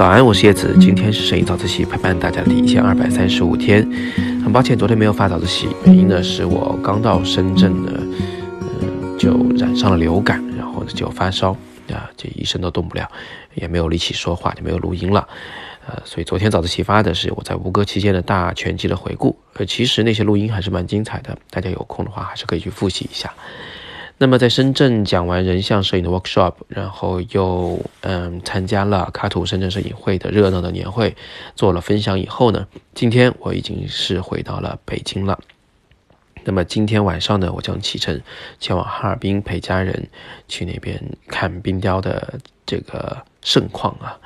早安，我是叶子。今天是摄影早自习陪伴大家的第一千二百三十五天。很抱歉，昨天没有发早自习，原因呢是我刚到深圳呢，嗯，就染上了流感，然后呢就发烧啊，这一身都动不了，也没有力气说话，就没有录音了。呃，所以昨天早自习发的是我在吴哥期间的大全集的回顾。呃，其实那些录音还是蛮精彩的，大家有空的话还是可以去复习一下。那么在深圳讲完人像摄影的 workshop，然后又嗯参加了卡图深圳摄影会的热闹的年会，做了分享以后呢，今天我已经是回到了北京了。那么今天晚上呢，我将启程前往哈尔滨陪家人去那边看冰雕的这个盛况啊。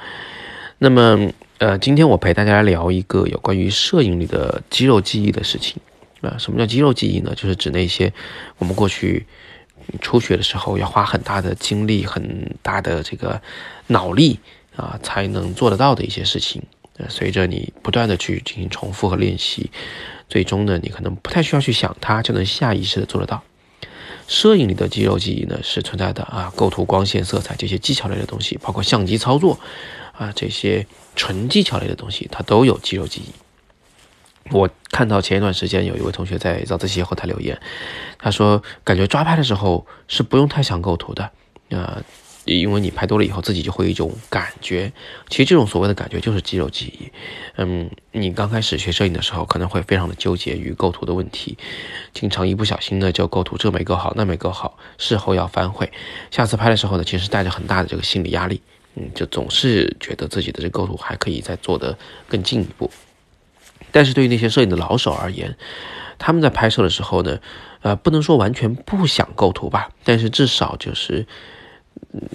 那么呃，今天我陪大家聊一个有关于摄影里的肌肉记忆的事情啊。什么叫肌肉记忆呢？就是指那些我们过去。你初学的时候要花很大的精力、很大的这个脑力啊，才能做得到的一些事情。随着你不断的去进行重复和练习，最终呢，你可能不太需要去想它，就能下意识的做得到。摄影里的肌肉记忆呢是存在的啊，构图、光线、色彩这些技巧类的东西，包括相机操作啊这些纯技巧类的东西，它都有肌肉记忆。我看到前一段时间有一位同学在早自习后台留言，他说感觉抓拍的时候是不用太想构图的，啊，因为你拍多了以后自己就会有一种感觉，其实这种所谓的感觉就是肌肉记忆。嗯，你刚开始学摄影的时候可能会非常的纠结于构图的问题，经常一不小心呢就构图这没构好那没构好，事后要反悔，下次拍的时候呢其实带着很大的这个心理压力，嗯，就总是觉得自己的这构图还可以再做得更进一步。但是对于那些摄影的老手而言，他们在拍摄的时候呢，呃，不能说完全不想构图吧，但是至少就是，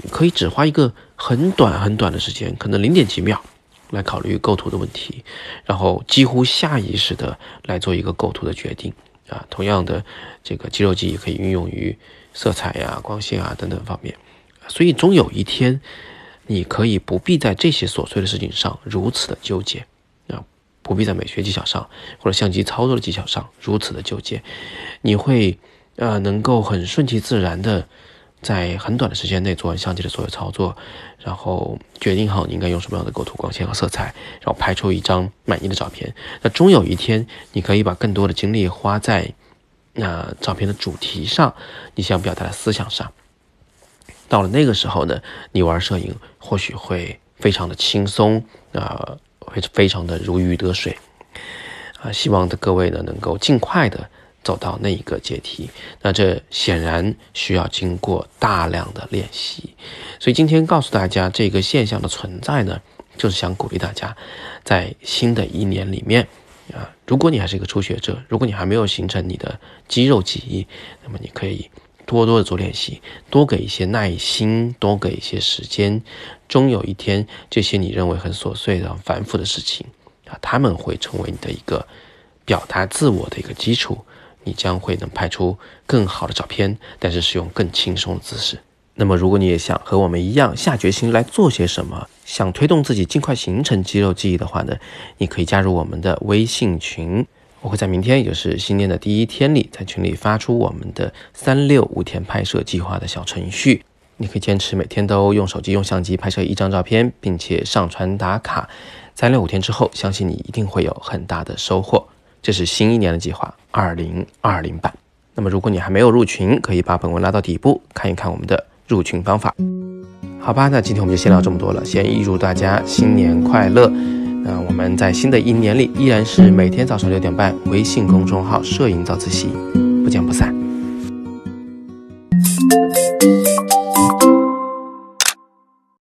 可以只花一个很短很短的时间，可能零点几秒，来考虑构图的问题，然后几乎下意识的来做一个构图的决定啊。同样的，这个肌肉记忆可以运用于色彩呀、光线啊等等方面，所以终有一天，你可以不必在这些琐碎的事情上如此的纠结。不必在美学技巧上或者相机操作的技巧上如此的纠结，你会呃能够很顺其自然的在很短的时间内做完相机的所有操作，然后决定好你应该用什么样的构图、光线和色彩，然后拍出一张满意的照片。那终有一天，你可以把更多的精力花在那照片的主题上，你想表达的思想上。到了那个时候呢，你玩摄影或许会非常的轻松啊。会非常的如鱼得水，啊，希望的各位呢能够尽快的走到那一个阶梯。那这显然需要经过大量的练习，所以今天告诉大家这个现象的存在呢，就是想鼓励大家，在新的一年里面，啊，如果你还是一个初学者，如果你还没有形成你的肌肉记忆，那么你可以。多多的做练习，多给一些耐心，多给一些时间，终有一天，这些你认为很琐碎的、繁复的事情啊，他们会成为你的一个表达自我的一个基础，你将会能拍出更好的照片，但是是用更轻松的姿势。那么，如果你也想和我们一样下决心来做些什么，想推动自己尽快形成肌肉记忆的话呢，你可以加入我们的微信群。我会在明天，也就是新年的第一天里，在群里发出我们的三六五天拍摄计划的小程序。你可以坚持每天都用手机、用相机拍摄一张照片，并且上传打卡。三六五天之后，相信你一定会有很大的收获。这是新一年的计划，二零二零版。那么，如果你还没有入群，可以把本文拉到底部看一看我们的入群方法。好吧，那今天我们就先聊这么多了。先预祝大家新年快乐。那我们在新的一年里，依然是每天早上六点半，微信公众号“摄影早自习”，不见不散。